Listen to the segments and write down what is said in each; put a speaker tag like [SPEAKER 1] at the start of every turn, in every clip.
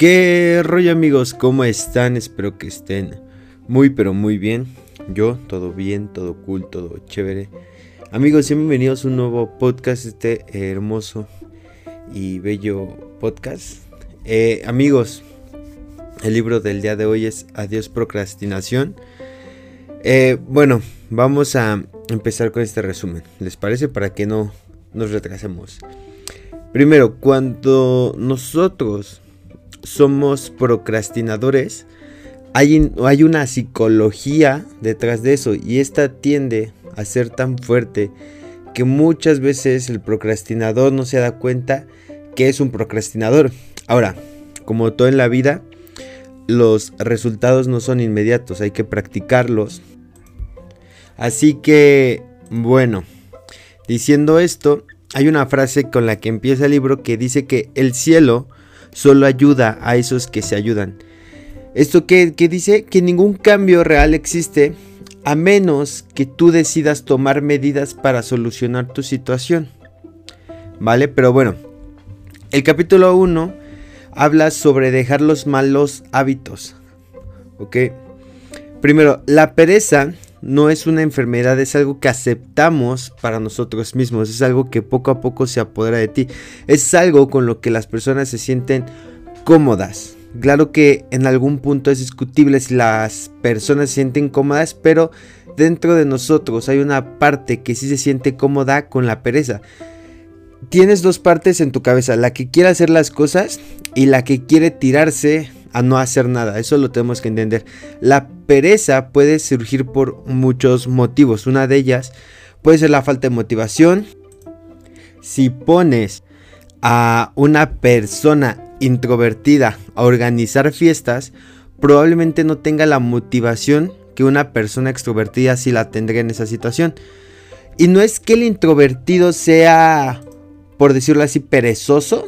[SPEAKER 1] ¿Qué rollo amigos? ¿Cómo están? Espero que estén muy pero muy bien. Yo, todo bien, todo cool, todo chévere. Amigos, bienvenidos a un nuevo podcast, este hermoso y bello podcast. Eh, amigos, el libro del día de hoy es Adiós procrastinación. Eh, bueno, vamos a empezar con este resumen. ¿Les parece? Para que no nos retrasemos. Primero, cuando nosotros somos procrastinadores, hay, hay una psicología detrás de eso y esta tiende a ser tan fuerte que muchas veces el procrastinador no se da cuenta que es un procrastinador. Ahora, como todo en la vida, los resultados no son inmediatos, hay que practicarlos. Así que, bueno, diciendo esto, hay una frase con la que empieza el libro que dice que el cielo solo ayuda a esos que se ayudan. Esto que, dice que ningún cambio real existe a menos que tú decidas tomar medidas para solucionar tu situación. ¿Vale? Pero bueno, el capítulo 1 habla sobre dejar los malos hábitos. ¿Ok? Primero, la pereza no es una enfermedad, es algo que aceptamos para nosotros mismos, es algo que poco a poco se apodera de ti, es algo con lo que las personas se sienten cómodas. Claro que en algún punto es discutible si las personas se sienten cómodas, pero dentro de nosotros hay una parte que sí se siente cómoda con la pereza. Tienes dos partes en tu cabeza, la que quiere hacer las cosas y la que quiere tirarse a no hacer nada. Eso lo tenemos que entender. La pereza puede surgir por muchos motivos. Una de ellas puede ser la falta de motivación. Si pones a una persona introvertida a organizar fiestas, probablemente no tenga la motivación que una persona extrovertida sí la tendría en esa situación. Y no es que el introvertido sea, por decirlo así, perezoso,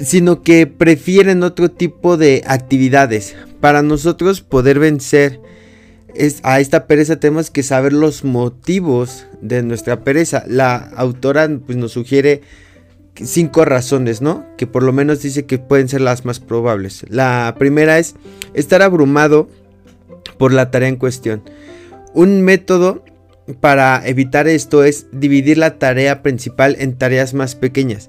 [SPEAKER 1] sino que prefieren otro tipo de actividades. Para nosotros poder vencer a esta pereza tenemos que saber los motivos de nuestra pereza. La autora pues, nos sugiere cinco razones, ¿no? Que por lo menos dice que pueden ser las más probables. La primera es estar abrumado por la tarea en cuestión. Un método para evitar esto es dividir la tarea principal en tareas más pequeñas.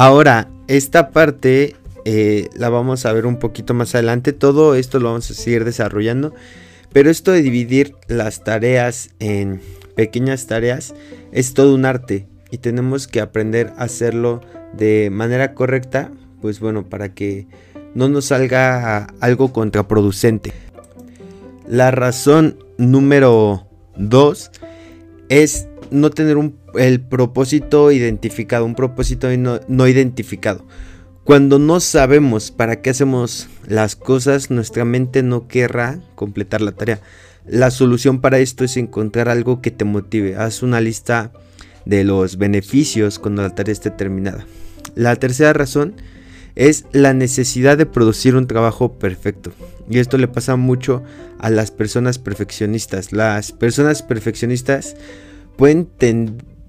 [SPEAKER 1] Ahora, esta parte eh, la vamos a ver un poquito más adelante. Todo esto lo vamos a seguir desarrollando. Pero esto de dividir las tareas en pequeñas tareas es todo un arte. Y tenemos que aprender a hacerlo de manera correcta. Pues bueno, para que no nos salga algo contraproducente. La razón número 2 es no tener un el propósito identificado, un propósito no, identificado. Cuando no sabemos para qué hacemos las cosas, nuestra mente no querrá completar la tarea. La solución para esto es encontrar algo que te motive. Haz una lista de los beneficios cuando la tarea esté terminada. La tercera razón es la necesidad de producir un trabajo perfecto. Y esto le pasa mucho a las personas perfeccionistas. Las personas perfeccionistas pueden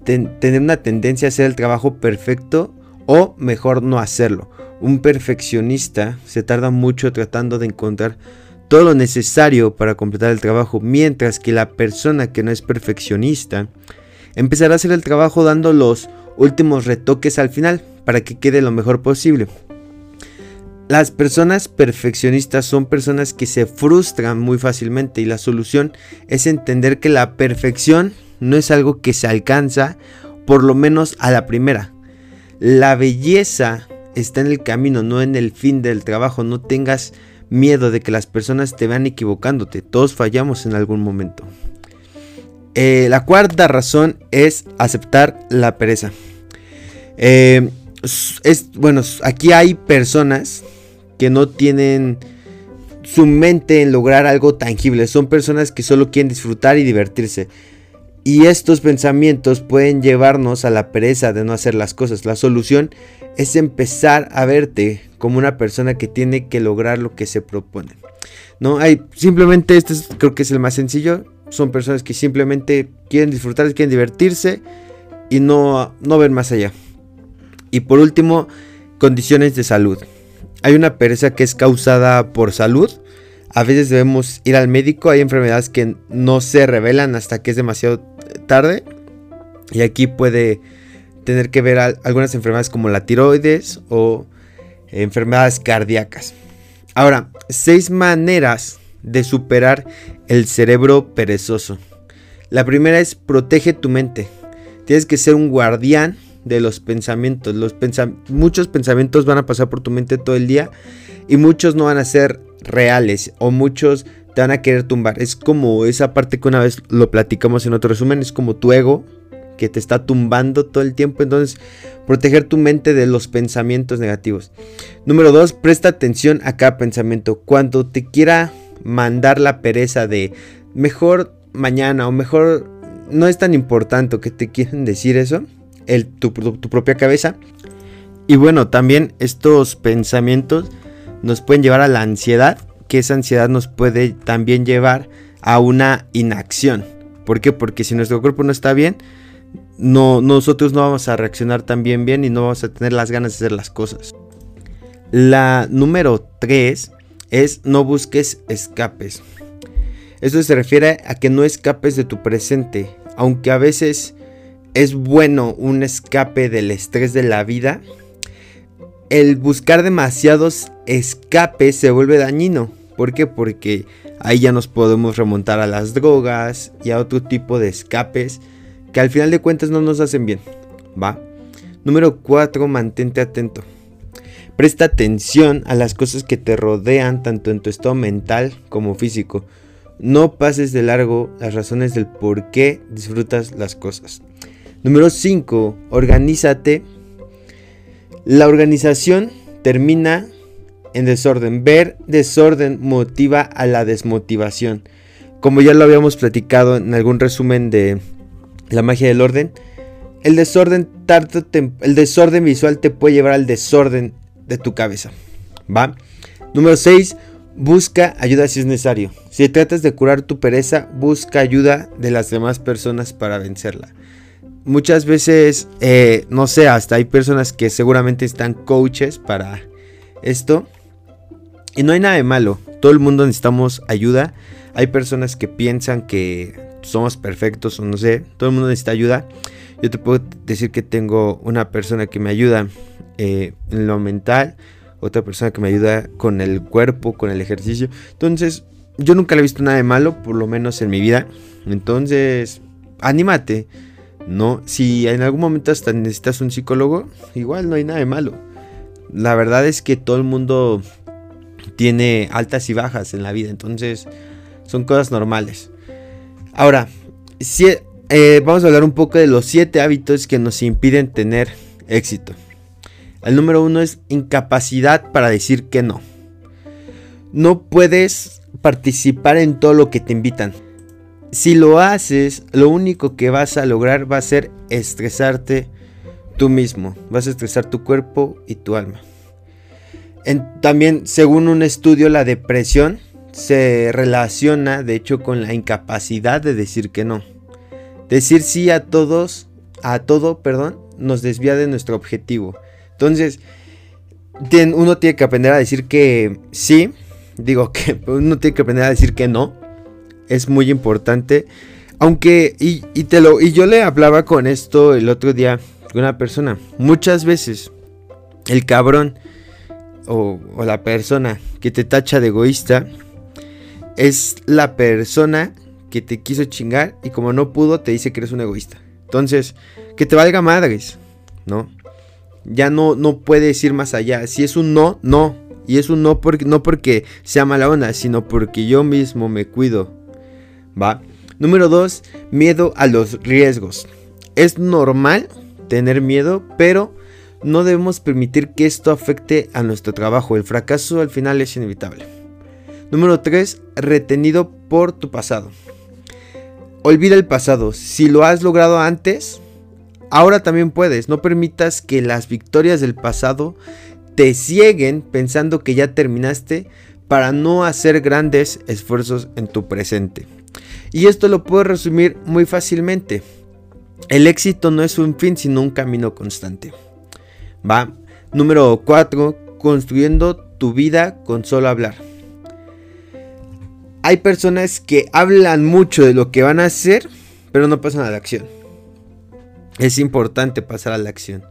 [SPEAKER 1] tener una tendencia a hacer el trabajo perfecto o mejor no hacerlo. Un perfeccionista se tarda mucho tratando de encontrar todo lo necesario para completar el trabajo, mientras que la persona que no es perfeccionista empezará a hacer el trabajo dando los últimos retoques al final para que quede lo mejor posible. Las personas perfeccionistas son personas que se frustran muy fácilmente y la solución es entender que la perfección no es algo que se alcanza, por lo menos a la primera. La belleza está en el camino, no en el fin del trabajo. No tengas miedo de que las personas te vean equivocándote. Todos fallamos en algún momento. Eh, la cuarta razón es aceptar la pereza. Eh, es, bueno, aquí hay personas que no tienen su mente en lograr algo tangible. Son personas que solo quieren disfrutar y divertirse. Y estos pensamientos pueden llevarnos a la pereza de no hacer las cosas. La solución es empezar a verte como una persona que tiene que lograr lo que se propone. No hay simplemente este creo que es el más sencillo. Son personas que simplemente quieren disfrutar, quieren divertirse y no no ven más allá. Y por último, Condiciones de salud. Hay una pereza que es causada por salud. A veces debemos ir al médico. Hay enfermedades que no se revelan hasta que es demasiado tarde. Y aquí puede tener que ver algunas enfermedades como la tiroides o enfermedades cardíacas. Ahora, seis maneras de superar el cerebro perezoso. La primera es protege tu mente. Tienes que ser un guardián de los pensamientos. Los muchos pensamientos van a pasar por tu mente todo el día y muchos no van a ser reales o muchos te van a querer tumbar. Es como esa parte que una vez lo platicamos en otro resumen, es como tu ego que te está tumbando todo el tiempo. Entonces, proteger tu mente de los pensamientos negativos. Número dos, presta atención a cada pensamiento. Cuando te quiera mandar la pereza de mejor mañana o mejor no es tan importante que te quieren decir eso, el, tu, propia cabeza. Y bueno, también estos pensamientos nos pueden llevar a la ansiedad, que esa ansiedad nos puede también llevar a una inacción. ¿Por qué? Porque si nuestro cuerpo no está bien, no, nosotros no vamos a reaccionar tan bien bien y no vamos a tener las ganas de hacer las cosas. La número 3 es no busques escapes. Esto se refiere a que no escapes de tu presente, aunque a veces es bueno un escape del estrés de la vida. El buscar demasiados escapes se vuelve dañino. ¿Por qué? Porque ahí ya nos podemos remontar a las drogas y a otro tipo de escapes que al final de cuentas no nos hacen bien. ¿Va? Número 4. Mantente atento. Presta atención a las cosas que te rodean tanto en tu estado mental como físico. No pases de largo las razones del por qué disfrutas las cosas. Número 5. Organízate. La organización termina en desorden. Ver desorden motiva a la desmotivación. Como ya lo habíamos platicado en algún resumen de La magia del orden, el desorden, el desorden visual te puede llevar al desorden de tu cabeza. ¿Va? Número 6. Busca ayuda si es necesario. Si tratas de curar tu pereza, busca ayuda de las demás personas para vencerla. Muchas veces, eh, no sé, hasta hay personas que seguramente están coaches para esto. Y no hay nada de malo. Todo el mundo necesitamos ayuda. Hay personas que piensan que somos perfectos o no sé. Todo el mundo necesita ayuda. Yo te puedo decir que tengo una persona que me ayuda eh, en lo mental otra persona que me ayuda con el cuerpo, con el ejercicio. Entonces, yo nunca le he visto nada de malo, por lo menos en mi vida. Entonces, anímate. No, si en algún momento hasta necesitas un psicólogo, igual no hay nada de malo. La verdad es que todo el mundo tiene altas y bajas en la vida, entonces son cosas normales. Ahora, eh, vamos a hablar un poco de los siete hábitos que nos impiden tener éxito. El número uno es incapacidad para decir que no. No puedes participar en todo lo que te invitan. Si lo haces, lo único que vas a lograr va a ser estresarte tú mismo. Vas a estresar tu cuerpo y tu alma. También, según un estudio, la depresión se relaciona, de hecho, con la incapacidad de decir que no. Decir sí a todos, a todo, perdón, nos desvía de nuestro objetivo. Entonces, uno tiene que aprender a decir que sí. Digo que uno tiene que aprender a decir que no. Es muy importante. Aunque, y, te lo, y yo le hablaba con esto el otro día con una persona. Muchas veces el cabrón o, la persona que te tacha de egoísta es la persona que te quiso chingar y como no pudo te dice que eres un egoísta. Entonces, que te valga madres, ¿no? Ya no, no puedes ir más allá. Si es un no, no. Y es un no porque, no porque sea mala onda, sino porque yo mismo me cuido. ¿Va? Número 2. Miedo a los riesgos. Es normal tener miedo, pero no debemos permitir que esto afecte a nuestro trabajo. El fracaso al final es inevitable. Número 3. Retenido por tu pasado. Olvida el pasado. Si lo has logrado antes, ahora también puedes. No permitas que las victorias del pasado te cieguen pensando que ya terminaste para no hacer grandes esfuerzos en tu presente. Y esto lo puedo resumir muy fácilmente. El éxito no es un fin, sino un camino constante. Va. Número 4. Construyendo tu vida con solo hablar. Hay personas que hablan mucho de lo que van a hacer, pero no pasan a la acción. Es importante pasar a la acción.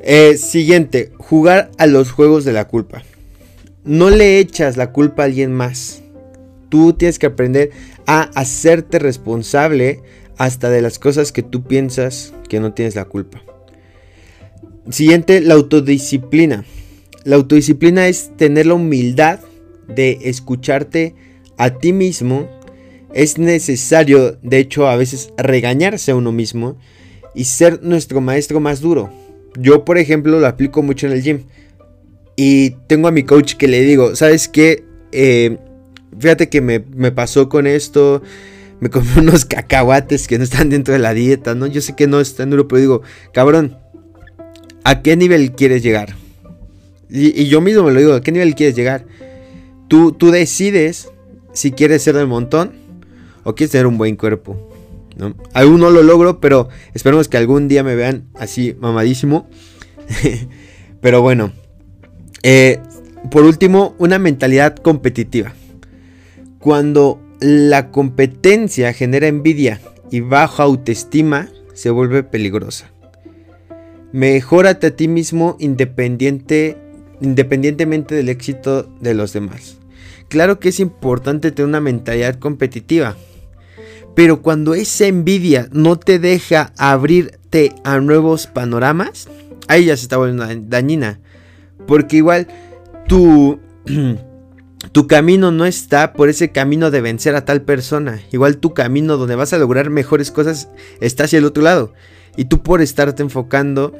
[SPEAKER 1] Eh, siguiente, jugar a los juegos de la culpa. No le echas la culpa a alguien más. Tú tienes que aprender a hacerte responsable hasta de las cosas que tú piensas que no tienes la culpa. Siguiente, la autodisciplina. La autodisciplina es tener la humildad de escucharte a ti mismo. Es necesario, de hecho, a veces regañarse a uno mismo y ser nuestro maestro más duro. Yo, por ejemplo, lo aplico mucho en el gym. Y tengo a mi coach que le digo, ¿sabes qué? Eh, fíjate que me, pasó con esto. Me comí unos cacahuates que no están dentro de la dieta, ¿no? Yo sé que no están duro, pero digo, cabrón, ¿a qué nivel quieres llegar? Y, yo mismo me lo digo, ¿a qué nivel quieres llegar? Tú, tú decides si quieres ser del montón o quieres tener un buen cuerpo. Aún no lo logro, pero esperemos que algún día me vean así mamadísimo. pero bueno. Eh, por último, una mentalidad competitiva. Cuando la competencia genera envidia y baja autoestima, se vuelve peligrosa. Mejórate a ti mismo independiente, independientemente del éxito de los demás. Claro que es importante tener una mentalidad competitiva, pero cuando esa envidia no te deja abrirte a nuevos panoramas, ahí ya se está volviendo dañina. Porque igual tu, tu camino no está por ese camino de vencer a tal persona. Igual tu camino donde vas a lograr mejores cosas está hacia el otro lado. Y tú por estarte enfocando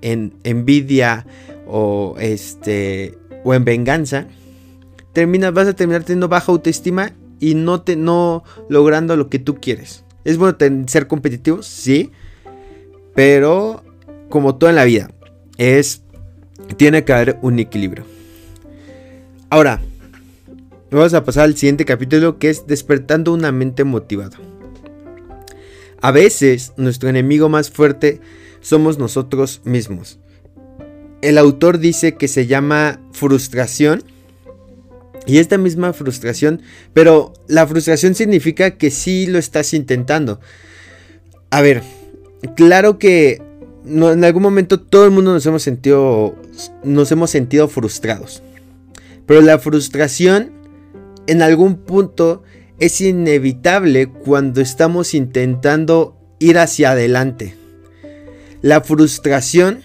[SPEAKER 1] en envidia o este o en venganza, terminas, vas a terminar teniendo baja autoestima y no, te, no logrando lo que tú quieres. Es bueno ser competitivos, sí, pero como todo en la vida, es tiene que haber un equilibrio. Ahora, vamos a pasar al siguiente capítulo que es despertando una mente motivada. A veces nuestro enemigo más fuerte somos nosotros mismos. El autor dice que se llama frustración y esta misma frustración, pero la frustración significa que sí lo estás intentando. A ver, claro que en algún momento todo el mundo nos hemos sentido nos hemos sentido frustrados. Pero la frustración en algún punto es inevitable cuando estamos intentando ir hacia adelante. La frustración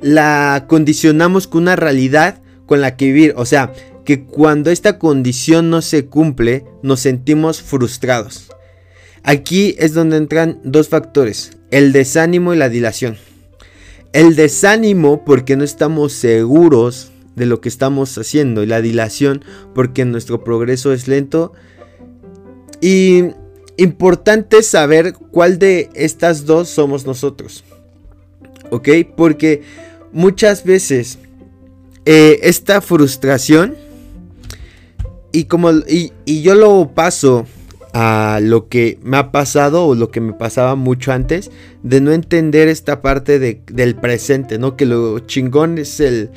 [SPEAKER 1] la condicionamos con una realidad con la que vivir, o sea, que cuando esta condición no se cumple, nos sentimos frustrados. Aquí es donde entran dos factores, el desánimo y la dilación. El desánimo porque no estamos seguros de lo que estamos haciendo y la dilación porque nuestro progreso es lento. Y importante saber cuál de estas dos somos nosotros. ¿Ok? Porque muchas veces eh, esta frustración y como y, yo lo paso a lo que me ha pasado o lo que me pasaba mucho antes de no entender esta parte del presente, ¿no? Que lo chingón es el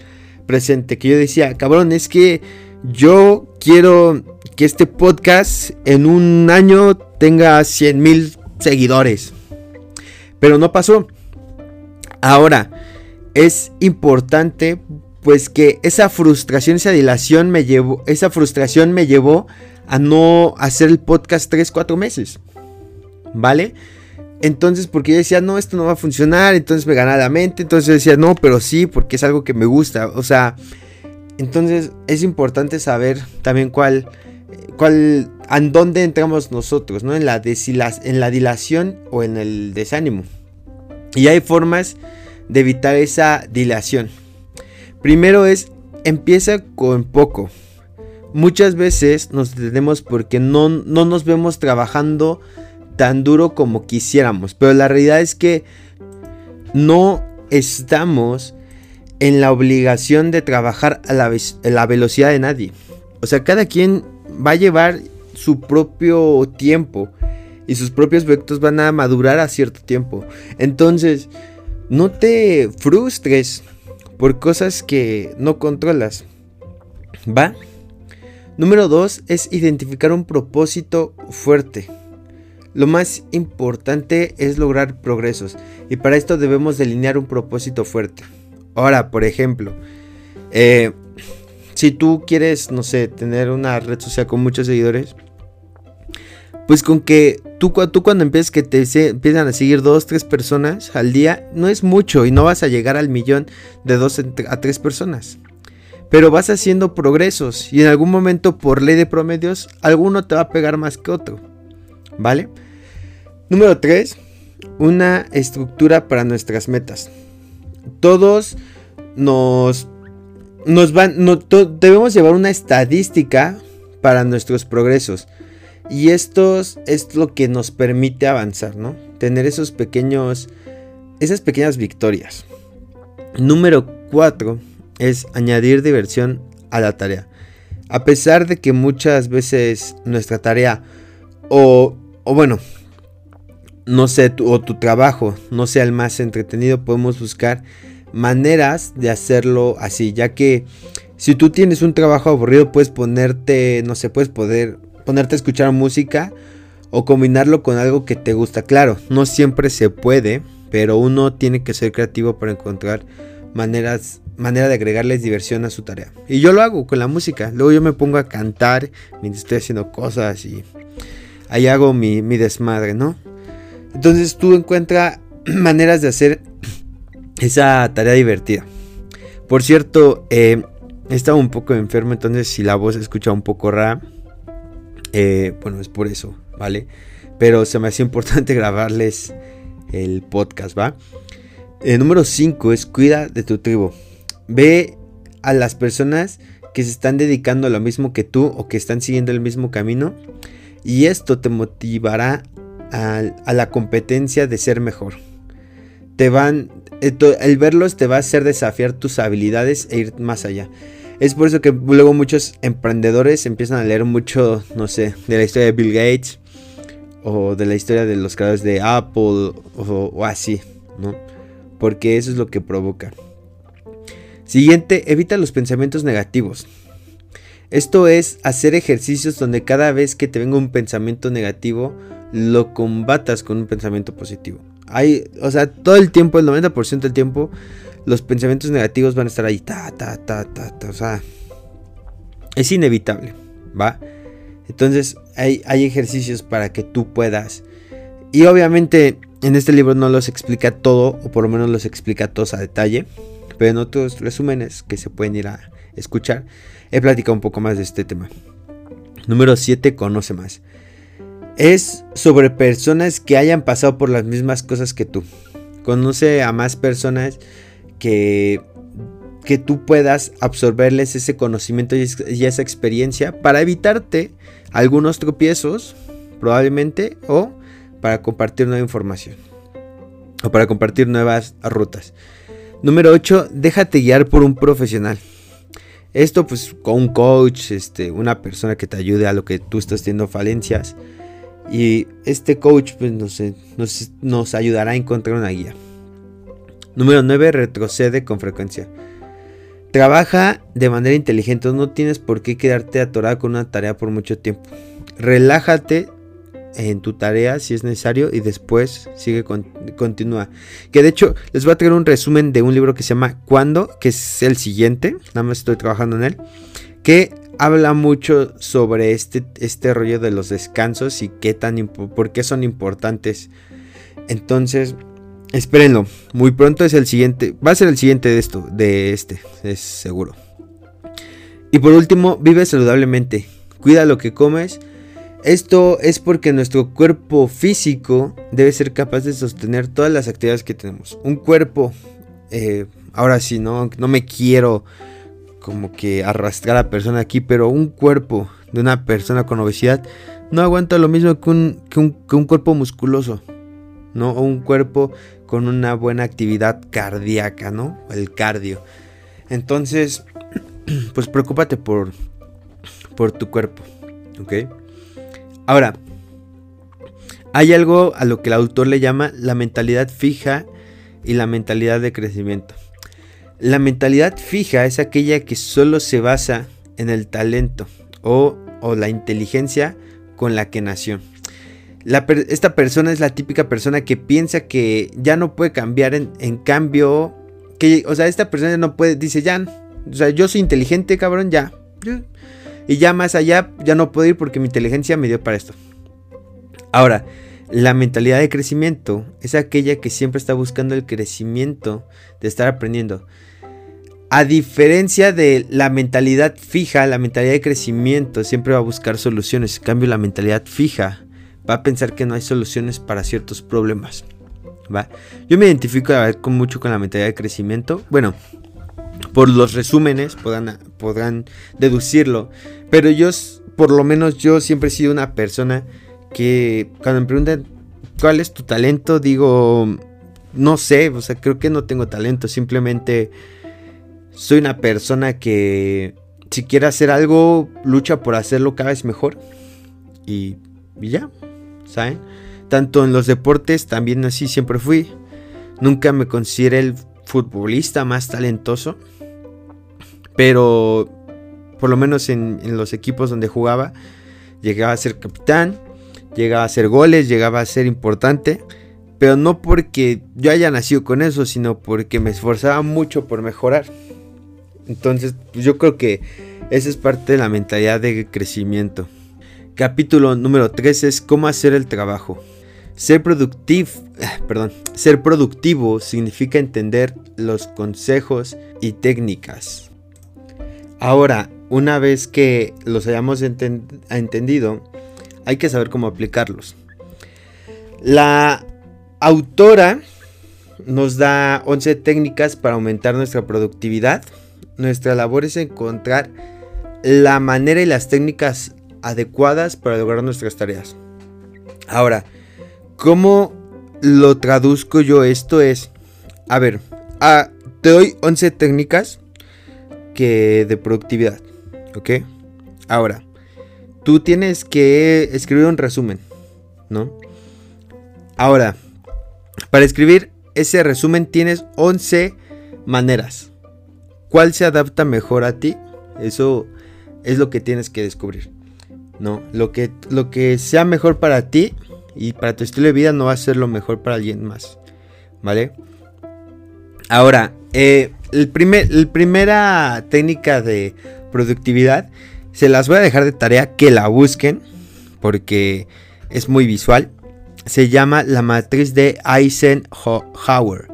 [SPEAKER 1] presente, que yo decía, cabrón, es que yo quiero que este podcast en un año tenga 100 mil seguidores, pero no pasó. Ahora, es importante pues que esa frustración, esa dilación me llevó, esa frustración me llevó a no hacer el podcast 3, 4 meses. ¿Vale? Entonces, porque yo decía, no, esto no va a funcionar, entonces me ganaba la mente, entonces yo decía, no, pero sí, porque es algo que me gusta, o sea, entonces es importante saber también cuál, cuál, en dónde entramos nosotros, ¿no? En la, en la dilación o en el desánimo. Y hay formas de evitar esa dilación. Primero es, empieza con poco. Muchas veces nos detenemos porque no, no nos vemos trabajando tan duro como quisiéramos. Pero la realidad es que no estamos en la obligación de trabajar a a la, velocidad de nadie. O sea, cada quien va a llevar su propio tiempo y sus propios proyectos van a madurar a cierto tiempo. Entonces, no te frustres por cosas que no controlas. ¿Va? Número 2 es identificar un propósito fuerte. Lo más importante es lograr progresos y para esto debemos delinear un propósito fuerte. Ahora, por ejemplo, eh, si tú quieres, no sé, tener una red social con muchos seguidores, pues con que tú, tú cuando empieces que te empiezan a seguir dos, tres personas al día, no es mucho y no vas a llegar al millón de dos a tres personas. Pero vas haciendo progresos y en algún momento por ley de promedios, alguno te va a pegar más que otro. ¿Vale? Número 3. Una estructura para nuestras metas. Todos nos nos van, debemos llevar una estadística para nuestros progresos. Y esto es lo que nos permite avanzar, ¿no? Tener esos pequeños, esas pequeñas victorias. Número 4 es añadir diversión a la tarea. A pesar de que muchas veces nuestra tarea o, o bueno, no sé, o tu trabajo no sea el más entretenido, podemos buscar maneras de hacerlo así, ya que si tú tienes un trabajo aburrido puedes ponerte, no sé, puedes poder ponerte a escuchar música o combinarlo con algo que te gusta. Claro, no siempre se puede, pero uno tiene que ser creativo para encontrar maneras manera de agregarles diversión a su tarea. Y yo lo hago con la música. Luego yo me pongo a cantar mientras estoy haciendo cosas y ahí hago mi, mi desmadre, ¿no? Entonces tú encuentras maneras de hacer esa tarea divertida. Por cierto, eh, he estado un poco enfermo, entonces si la voz se escucha un poco rara, eh, bueno, es por eso, ¿vale? Pero se me hacía importante grabarles el podcast, ¿va? El eh, número 5 es cuida de tu tribu. Ve a las personas que se están dedicando a lo mismo que tú o que están siguiendo el mismo camino y esto te motivará a la competencia de ser mejor. Te van, el verlos te va a hacer desafiar tus habilidades e ir más allá. Es por eso que luego muchos emprendedores empiezan a leer mucho, no sé, de la historia de Bill Gates o de la historia de los creadores de Apple o, así, ¿no? Porque eso es lo que provoca. Siguiente, evita los pensamientos negativos. Esto es hacer ejercicios donde cada vez que te venga un pensamiento negativo, lo combatas con un pensamiento positivo. Hay, o sea, todo el tiempo, el 90% del tiempo, los pensamientos negativos van a estar ahí. Ta, ta, ta, ta, ta. O sea, es inevitable, ¿va? Entonces, hay, hay ejercicios para que tú puedas. Y obviamente, en este libro no los explica todo, o por lo menos los explica todos a detalle. Pero en otros resúmenes que se pueden ir a escuchar, he platicado un poco más de este tema. Número 7, conoce más es sobre personas que hayan pasado por las mismas cosas que tú. Conoce a más personas que, que tú puedas absorberles ese conocimiento y, esa experiencia para evitarte algunos tropiezos, probablemente, o para compartir nueva información. O para compartir nuevas rutas. Número 8. Déjate guiar por un profesional. Esto pues con un coach, este, una persona que te ayude a lo que tú estás teniendo falencias y este coach pues, nos, nos, ayudará a encontrar una guía. Número 9. Retrocede con frecuencia. Trabaja de manera inteligente. No tienes por qué quedarte atorado con una tarea por mucho tiempo. Relájate en tu tarea si es necesario y después sigue continúa. Que de hecho les voy a traer un resumen de un libro que se llama Cuando, que es el siguiente. Nada más estoy trabajando en él. Que habla mucho sobre este, este rollo de los descansos y qué tan por qué son importantes. Entonces, espérenlo. Muy pronto es el siguiente. Va a ser el siguiente de esto. De este. Es seguro. Y por último, vive saludablemente. Cuida lo que comes. Esto es porque nuestro cuerpo físico debe ser capaz de sostener todas las actividades que tenemos. Un cuerpo. Eh, ahora sí, no, no me quiero como que arrastrar a la persona aquí, pero un cuerpo de una persona con obesidad no aguanta lo mismo que un, que un, cuerpo musculoso, ¿no? O un cuerpo con una buena actividad cardíaca, ¿no? El cardio. Entonces, pues preocúpate por, por tu cuerpo, ¿ok? Ahora, hay algo a lo que el autor le llama la mentalidad fija y la mentalidad de crecimiento. La mentalidad fija es aquella que solo se basa en el talento o, la inteligencia con la que nació. esta persona es la típica persona que piensa que ya no puede cambiar en, cambio, que, o sea, esta persona no puede, dice, ya, o sea, yo soy inteligente, cabrón, ya. Y ya más allá, ya no puedo ir porque mi inteligencia me dio para esto. Ahora, la mentalidad de crecimiento es aquella que siempre está buscando el crecimiento de estar aprendiendo. A diferencia de la mentalidad fija, la mentalidad de crecimiento siempre va a buscar soluciones. En cambio, la mentalidad fija va a pensar que no hay soluciones para ciertos problemas. ¿va? Yo me identifico con mucho con la mentalidad de crecimiento. Bueno, por los resúmenes podrán, podrán deducirlo. Pero yo, por lo menos yo siempre he sido una persona que cuando me preguntan cuál es tu talento, digo, no sé, o sea, creo que no tengo talento, simplemente soy una persona que si quiere hacer algo, lucha por hacerlo cada vez mejor. Y, y ya, ¿saben? Tanto en los deportes, también así siempre fui. Nunca me consideré el futbolista más talentoso. Pero por lo menos en, los equipos donde jugaba, llegaba a ser capitán, llegaba a hacer goles, llegaba a ser importante. Pero no porque yo haya nacido con eso, sino porque me esforzaba mucho por mejorar. Entonces, pues yo creo que esa es parte de la mentalidad de crecimiento. Capítulo número 3 es cómo hacer el trabajo. Ser productivo, perdón, ser productivo significa entender los consejos y técnicas. Ahora, una vez que los hayamos entendido, hay que saber cómo aplicarlos. La autora nos da 11 técnicas para aumentar nuestra productividad. Nuestra labor es encontrar la manera y las técnicas adecuadas para lograr nuestras tareas. Ahora, ¿cómo lo traduzco yo esto? Es, a ver, ah, te doy 11 técnicas que de productividad. ¿Ok? Ahora, tú tienes que escribir un resumen, ¿no? Ahora, para escribir ese resumen tienes 11 maneras. ¿Cuál se adapta mejor a ti? Eso es lo que tienes que descubrir. ¿no? Lo que, lo que sea mejor para ti y para tu estilo de vida no va a ser lo mejor para alguien más. ¿Vale? Ahora, eh, el primer, la primera técnica de productividad se las voy a dejar de tarea que la busquen porque es muy visual. Se llama la matriz de Eisenhower.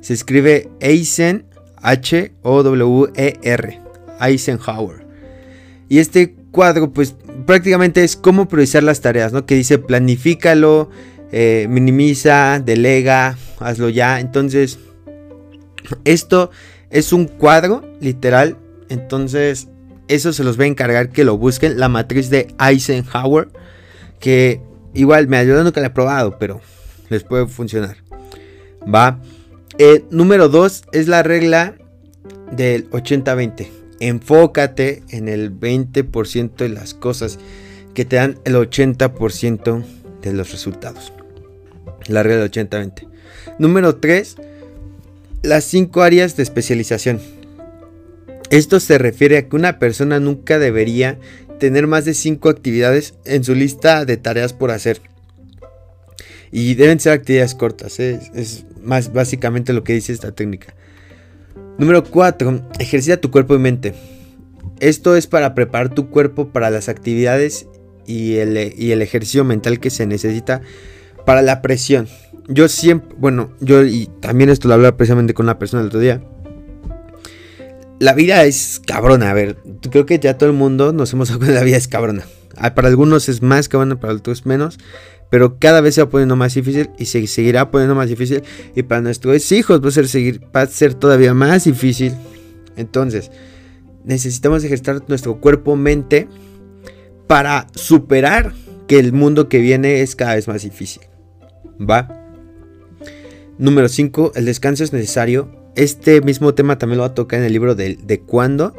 [SPEAKER 1] Se escribe Eisen H-O-W-E-R. Eisenhower. Y este cuadro, pues prácticamente es cómo priorizar las tareas, ¿no? Que dice planifícalo, eh, minimiza, delega, hazlo ya. Entonces, esto es un cuadro, literal. Entonces, eso se los voy a encargar que lo busquen. La matriz de Eisenhower. Que igual me ayuda, nunca la he probado, pero les puede funcionar. Va. Eh, número 2 es la regla del 80-20. Enfócate en el 20% de las cosas que te dan el 80% de los resultados. La regla del 80-20. Número 3 las cinco áreas de especialización. Esto se refiere a que una persona nunca debería tener más de cinco actividades en su lista de tareas por hacer. Y deben ser actividades cortas, ¿eh? es más básicamente lo que dice esta técnica. Número 4. Ejercita tu cuerpo y mente. Esto es para preparar tu cuerpo para las actividades y el, y el ejercicio mental que se necesita para la presión yo siempre, bueno, yo y también esto lo hablaba precisamente con una persona el otro día. La vida es cabrona, a ver, creo que ya todo el mundo nos hemos dado cuenta que la vida es cabrona. Ah, para algunos es más cabrona, para otros menos, pero cada vez se va poniendo más difícil y se seguirá poniendo más difícil y para nuestros hijos va a ser, seguir, va a ser todavía más difícil. Entonces, necesitamos ejercitar nuestro cuerpo, mente para superar que el mundo que viene es cada vez más difícil. ¿Va? Número 5, el descanso es necesario. Este mismo tema también lo va a tocar en el libro de, de cuándo,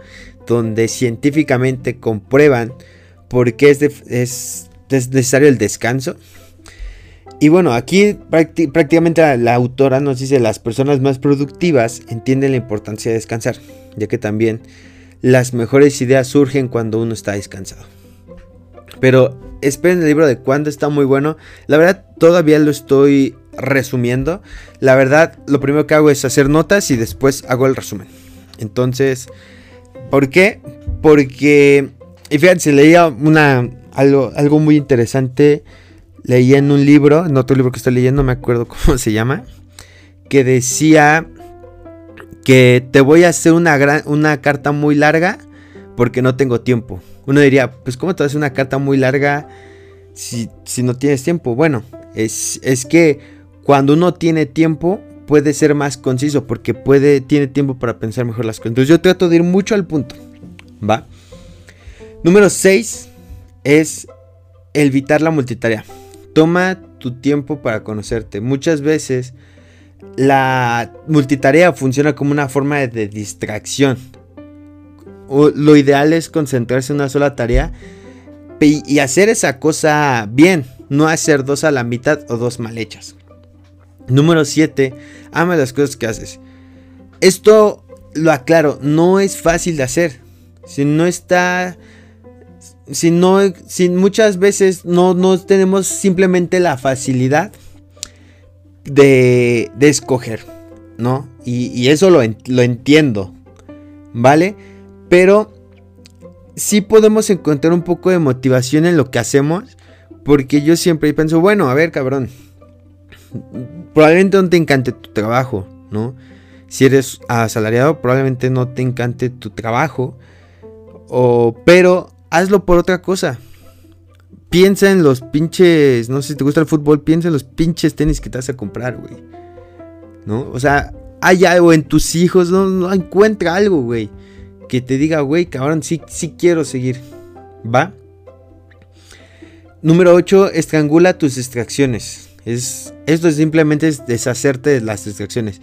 [SPEAKER 1] donde científicamente comprueban por qué es, es, necesario el descanso. Y bueno, aquí prácticamente la, autora nos dice las personas más productivas entienden la importancia de descansar, ya que también las mejores ideas surgen cuando uno está descansado. Pero esperen el libro de cuando está muy bueno. La verdad todavía lo estoy resumiendo. La verdad lo primero que hago es hacer notas y después hago el resumen. Entonces, ¿por qué? Porque, y fíjense, leía una, algo, algo muy interesante leí en un libro, en otro libro que estoy leyendo, me acuerdo cómo se llama, que decía que te voy a hacer una, gran, una carta muy larga porque no tengo tiempo. Uno diría, pues ¿cómo te hacer una carta muy larga si, no tienes tiempo? Bueno, es, es, que cuando uno tiene tiempo puede ser más conciso porque puede, tiene tiempo para pensar mejor las cosas. Entonces yo trato de ir mucho al punto. ¿Va? Número 6 es evitar la multitarea. Toma tu tiempo para conocerte. Muchas veces la multitarea funciona como una forma de, distracción. Lo ideal es concentrarse en una sola tarea y hacer esa cosa bien, no hacer dos a la mitad o dos mal hechas. Número 7. Ama las cosas que haces. Esto lo aclaro, no es fácil de hacer. Si no está si no, si muchas veces no, no tenemos simplemente la facilidad de, de escoger, ¿no? Y, eso lo, lo, entiendo, ¿vale? Pero sí podemos encontrar un poco de motivación en lo que hacemos, porque yo siempre pienso, bueno, a ver, cabrón, probablemente no te encante tu trabajo, ¿no? Si eres asalariado, probablemente no te encante tu trabajo, o, pero hazlo por otra cosa. Piensa en los pinches, no sé si te gusta el fútbol, piensa en los pinches tenis que te vas a comprar, güey. ¿No? O sea, hay algo en tus hijos, no, encuentra algo, güey. Que te diga, güey, cabrón, sí, sí quiero seguir. ¿Va? Número 8, estrangula tus distracciones. Es, esto simplemente es deshacerte de las distracciones.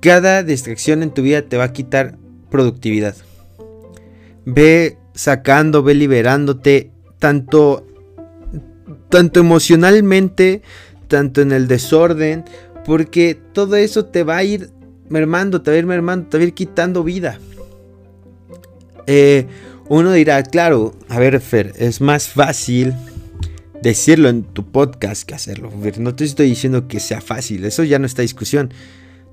[SPEAKER 1] Cada distracción en tu vida te va a quitar productividad. Ve sacando, ve liberándote tanto, tanto emocionalmente, tanto en el desorden, porque todo eso te va a ir mermando, te va a ir mermando, te va a ir quitando vida. Eh, uno dirá, claro, a ver, Fer, es más fácil decirlo en tu podcast que hacerlo. No te estoy diciendo que sea fácil, eso ya no está discusión.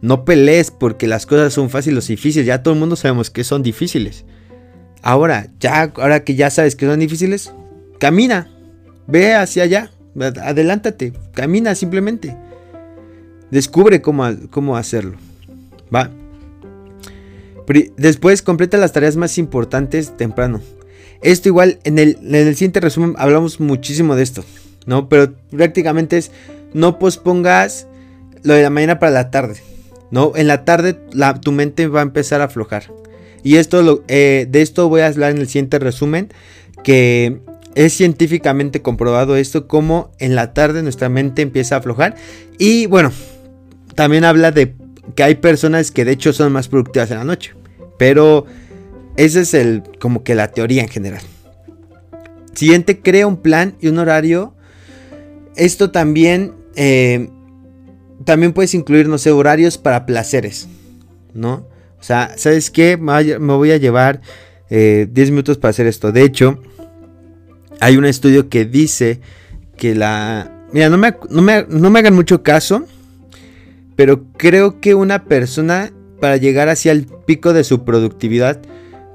[SPEAKER 1] No pelees porque las cosas son fáciles o difíciles, ya todo el mundo sabemos que son difíciles. Ahora, ya, ahora que ya sabes que son difíciles, camina, ve hacia allá, adelántate, camina simplemente. Descubre cómo, cómo hacerlo. Va. Después completa las tareas más importantes temprano. Esto igual, en el, en el siguiente resumen hablamos muchísimo de esto, ¿no? Pero prácticamente es, no pospongas lo de la mañana para la tarde, ¿no? En la tarde la, tu mente va a empezar a aflojar. Y esto lo, eh, de esto voy a hablar en el siguiente resumen, que es científicamente comprobado esto, como en la tarde nuestra mente empieza a aflojar. Y bueno, también habla de que hay personas que de hecho son más productivas en la noche. Pero esa es el, como que la teoría en general. Siguiente, crea un plan y un horario. Esto también, eh, también puedes incluir, no sé, horarios para placeres, ¿no? O sea, ¿sabes qué? Me voy a llevar 10 eh, minutos para hacer esto. De hecho, hay un estudio que dice que la... Mira, no me, no me, hagan mucho caso, pero creo que una persona para llegar hacia el pico de su productividad,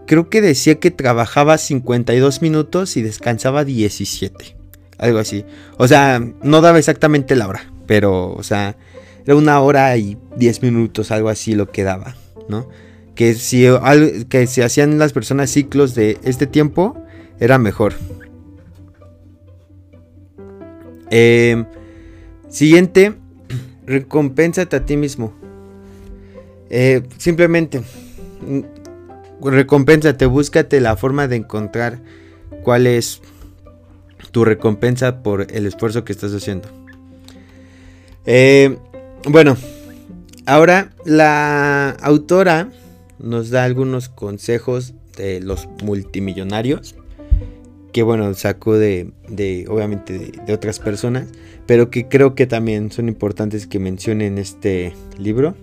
[SPEAKER 1] creo que decía que trabajaba 52 minutos y descansaba 17. Algo así. O sea, no daba exactamente la hora, pero, o sea, era una hora y 10 minutos, algo así lo que daba. ¿no? Que si, que si hacían las personas ciclos de este tiempo, era mejor. Em, siguiente, recompénsate a ti mismo. Eh, simplemente, mm, recompénsate, búscate la forma de encontrar cuál es tu recompensa por el esfuerzo que estás haciendo. Eh, bueno, Ahora, la autora nos da algunos consejos de los multimillonarios. Que bueno, sacó de, obviamente, de, otras personas. Pero que creo que también son importantes que mencione en este libro.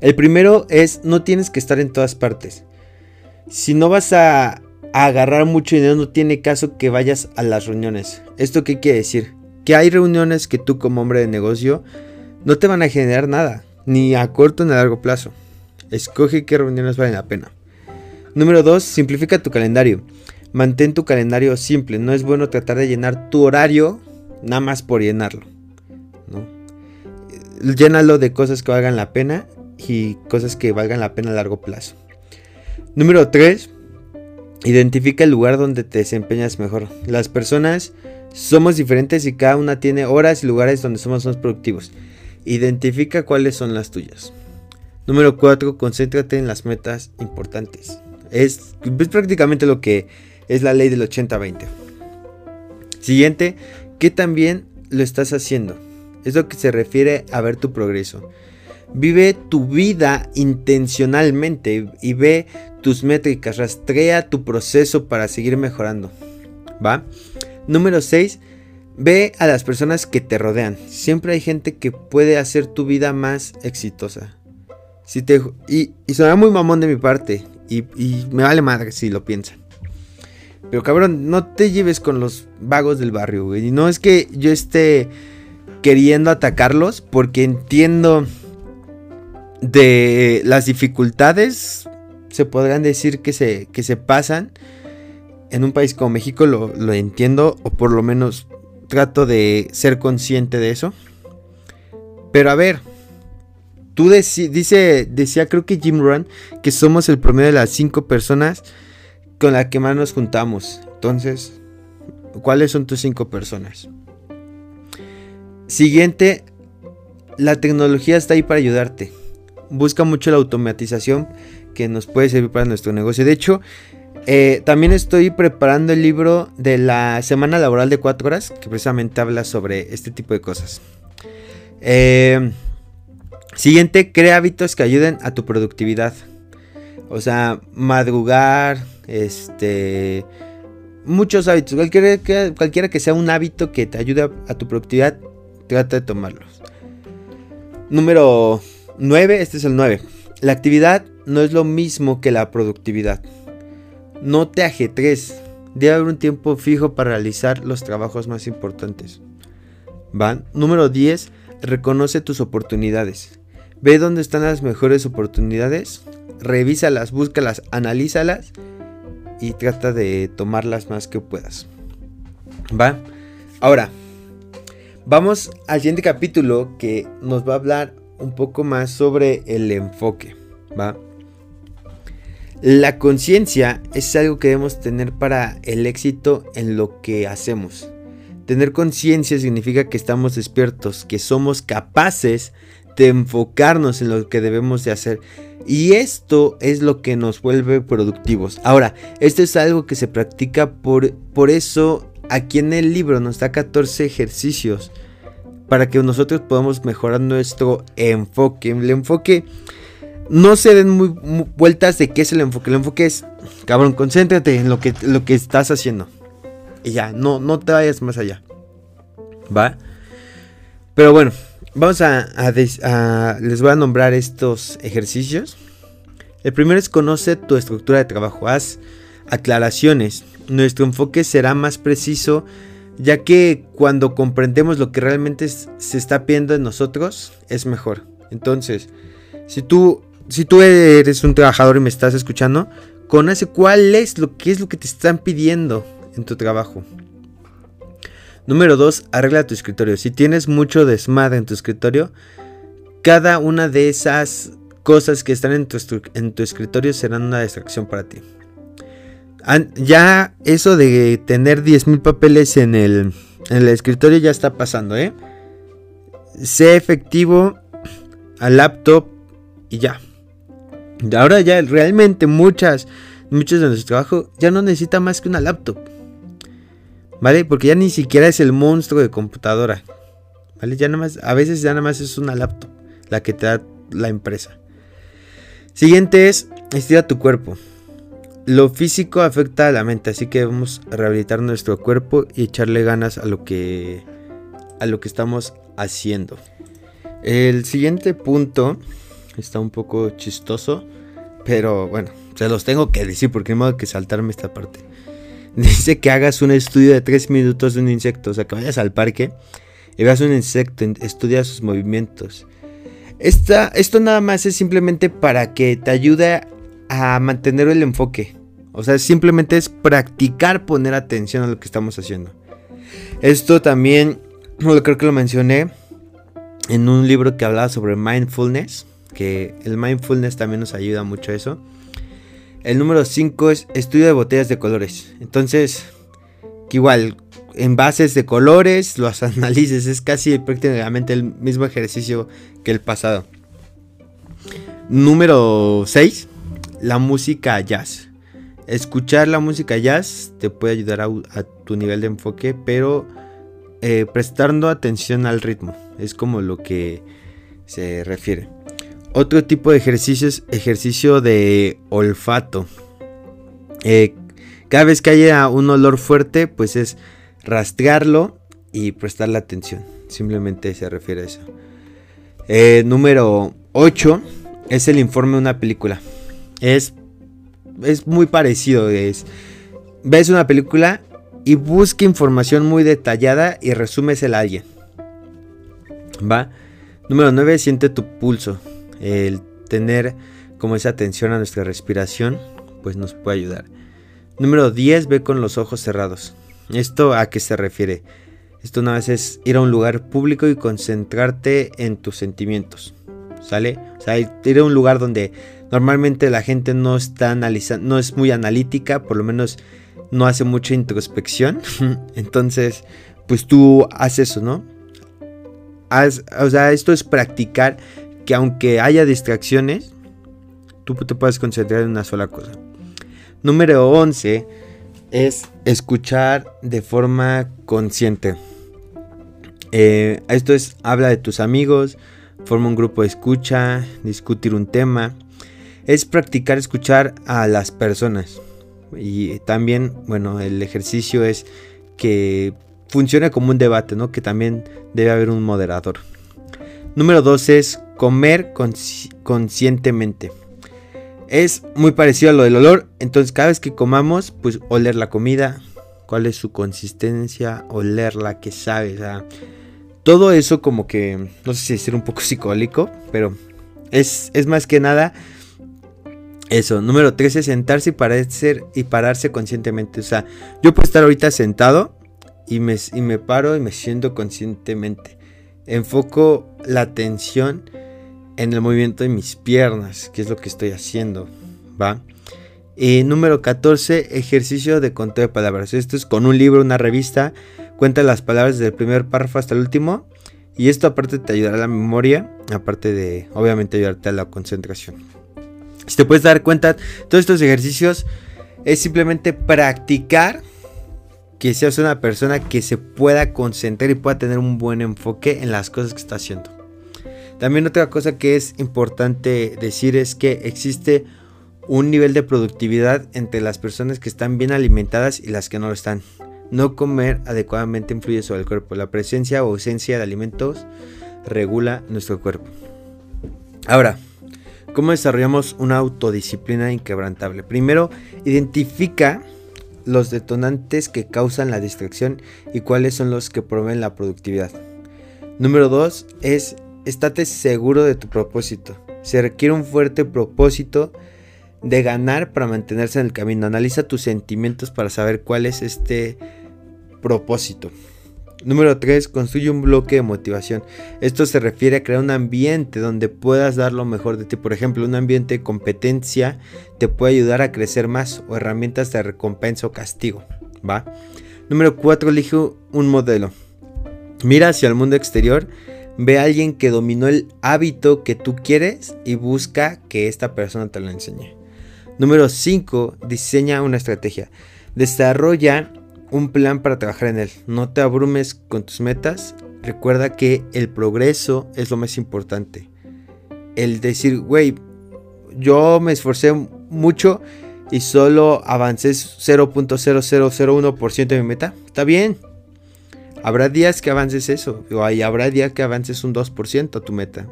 [SPEAKER 1] El primero es no tienes que estar en todas partes. Si no vas a, agarrar mucho dinero, no tiene caso que vayas a las reuniones. ¿Esto qué quiere decir? Que hay reuniones que tú como hombre de negocio no te van a generar nada, ni a corto ni a largo plazo. Escoge qué reuniones valen la pena. Número 2. Simplifica tu calendario. Mantén tu calendario simple. No es bueno tratar de llenar tu horario nada más por llenarlo. Llénalo de cosas que valgan la pena y cosas que valgan la pena a largo plazo. Número 3. Identifica el lugar donde te desempeñas mejor. Las personas somos diferentes y cada una tiene horas y lugares donde somos más productivos. Identifica cuáles son las tuyas. Número 4. Concéntrate en las metas importantes. Es, es prácticamente lo que es la ley del 80-20. Siguiente, ¿qué también lo estás haciendo? Es lo que se refiere a ver tu progreso. Vive tu vida intencionalmente y ve tus métricas, rastrea tu proceso para seguir mejorando. ¿Va? Número 6. Ve a las personas que te rodean. Siempre hay gente que puede hacer tu vida más exitosa. Si te, y, y muy mamón de mi parte. Y, y me vale madre si lo piensan. Pero cabrón, no te lleves con los vagos del barrio, güey. Y no es que yo esté queriendo atacarlos, porque entiendo de las dificultades, se podrán decir que se, que se pasan. En un país como México lo, lo entiendo, o por lo menos trato de ser consciente de eso. Pero a ver, tú dice, decía creo que Jim Run que somos el promedio de las cinco personas con la que más nos juntamos. Entonces, ¿cuáles son tus cinco personas? Siguiente, la tecnología está ahí para ayudarte. Busca mucho la automatización que nos puede servir para nuestro negocio. De hecho, eh, también estoy preparando el libro de la semana laboral de 4 horas, que precisamente habla sobre este tipo de cosas. Eh, siguiente, crea hábitos que ayuden a tu productividad. O sea, madrugar, este, muchos hábitos. Cualquiera que, sea un hábito que te ayude a, tu productividad, trata de tomarlos. Número 9, este es el 9. La actividad no es lo mismo que la productividad. No te ajetres. Debe haber un tiempo fijo para realizar los trabajos más importantes. ¿Van? Número 10. Reconoce tus oportunidades. Ve dónde están las mejores oportunidades. Revísalas, búscalas, analízalas y trata de tomarlas más que puedas. ¿Va? Ahora, vamos al siguiente capítulo que nos va a hablar un poco más sobre el enfoque. ¿Va? La conciencia es algo que debemos tener para el éxito en lo que hacemos. Tener conciencia significa que estamos despiertos, que somos capaces de enfocarnos en lo que debemos de hacer y esto es lo que nos vuelve productivos. Ahora, esto es algo que se practica por, por eso aquí en el libro nos da 14 ejercicios para que nosotros podamos mejorar nuestro enfoque. El enfoque no se den muy, vueltas de qué es el enfoque. El enfoque es, cabrón, concéntrate en lo que, lo que estás haciendo. Y ya, no, no te vayas más allá. ¿Va? Pero bueno, Vamos a, Les voy a nombrar estos ejercicios. El primero es conoce tu estructura de trabajo. Haz aclaraciones. Nuestro enfoque será más preciso ya que cuando comprendemos lo que realmente se está pidiendo de nosotros es mejor. Entonces, si tú, si tú eres un trabajador y me estás escuchando, conoce cuál es lo que es lo que te están pidiendo en tu trabajo. Número 2. Arregla tu escritorio. Si tienes mucho desmadre en tu escritorio, cada una de esas cosas que están en tu, escritorio serán una distracción para ti. Ya eso de tener 10.000 papeles en el, en el escritorio ya está pasando, ¿eh? Sé efectivo al laptop y ya. Ahora ya realmente muchas, muchos de nuestro trabajo ya no necesita más que una laptop. ¿Vale? Porque ya ni siquiera es el monstruo de computadora. ¿Vale? Ya nada más, a veces ya nada más es una laptop la que te da la empresa. Siguiente es, estira tu cuerpo. Lo físico afecta a la mente, así que debemos rehabilitar nuestro cuerpo y echarle ganas a lo que a lo que estamos haciendo. El siguiente punto está un poco chistoso, pero bueno, se los tengo que decir porque no tengo que saltarme esta parte. Dice que hagas un estudio de 3 minutos de un insecto, o sea, que vayas al parque y veas un insecto, estudia sus movimientos. esto nada más es simplemente para que te ayude a mantener el enfoque. O sea, simplemente es practicar poner atención a lo que estamos haciendo. Esto también, creo que lo mencioné en un libro que hablaba sobre mindfulness, que el mindfulness también nos ayuda mucho a eso. El número 5 es estudio de botellas de colores. Entonces, que igual, en bases de colores, los analices. Es casi prácticamente el mismo ejercicio que el pasado. Número 6, la música jazz. Escuchar la música jazz te puede ayudar a, tu nivel de enfoque, pero eh, prestando atención al ritmo. Es como lo que se refiere. Otro tipo de ejercicio es ejercicio de olfato. Eh, cada vez que haya un olor fuerte, pues es rastrearlo y prestarle atención. Simplemente se refiere a eso. Eh, número 8 es el informe de una película. Es, es muy parecido. Es, ves una película y busca información muy detallada y resúmesela a alguien. ¿Va? Número 9, siente tu pulso el tener como esa atención a nuestra respiración, pues nos puede ayudar. Número 10, ve con los ojos cerrados. ¿Esto a qué se refiere? Esto una vez es ir a un lugar público y concentrarte en tus sentimientos. ¿Sale? O sea, ir a un lugar donde normalmente la gente no está analizando, no es muy analítica, por lo menos no hace mucha introspección. Entonces, pues tú haces eso, ¿no? o sea, esto es practicar que aunque haya distracciones, tú te puedes concentrar en una sola cosa. Número 11 es escuchar de forma consciente. Eh, esto es, habla de tus amigos, forma un grupo de escucha, discutir un tema. Es practicar escuchar a las personas. Y también, bueno, el ejercicio es que funcione como un debate, ¿no? Que también debe haber un moderador. Número 12 es comer conscientemente. Es muy parecido a lo del olor, entonces cada vez que comamos, pues oler la comida, cuál es su consistencia, olerla, que sabe, todo eso como que, no sé si decir un poco psicólico, pero es, es más que nada eso. Número 13, sentarse y, parecer, y pararse conscientemente. O sea, yo puedo estar ahorita sentado y me, y me paro y me siento conscientemente enfoco la atención en el movimiento de mis piernas, que es lo que estoy haciendo, ¿va? Y número 14, ejercicio de conteo de palabras. Esto es con un libro, una revista, cuenta las palabras desde el primer párrafo hasta el último. Y esto aparte te ayudará a la memoria, aparte de obviamente ayudarte a la concentración. Si te puedes dar cuenta, todos estos ejercicios es simplemente practicar que seas una persona que se pueda concentrar y pueda tener un buen enfoque en las cosas que está haciendo. También otra cosa que es importante decir es que existe un nivel de productividad entre las personas que están bien alimentadas y las que no lo están. No comer adecuadamente influye sobre el cuerpo. La presencia o ausencia de alimentos regula nuestro cuerpo. Ahora, ¿cómo desarrollamos una autodisciplina inquebrantable? Primero, identifica los detonantes que causan la distracción y cuáles son los que promueven la productividad. Número 2 es estate seguro de tu propósito. Se requiere un fuerte propósito de ganar para mantenerse en el camino. Analiza tus sentimientos para saber cuál es este propósito. Número 3. Construye un bloque de motivación. Esto se refiere a crear un ambiente donde puedas dar lo mejor de ti. Por ejemplo, un ambiente de competencia te puede ayudar a crecer más o herramientas de recompensa o castigo. ¿Va? Número 4. Elige un modelo. Mira hacia el mundo exterior. Ve a alguien que dominó el hábito que tú quieres y busca que esta persona te lo enseñe. Número 5. Diseña una estrategia. Desarrolla un plan para trabajar en él. No te abrumes con tus metas. Recuerda que el progreso es lo más importante. El decir, güey, yo me esforcé mucho y solo avancé 0.0001% de mi meta. Está bien. Habrá días que avances eso, o habrá días que avances un 2% a tu meta.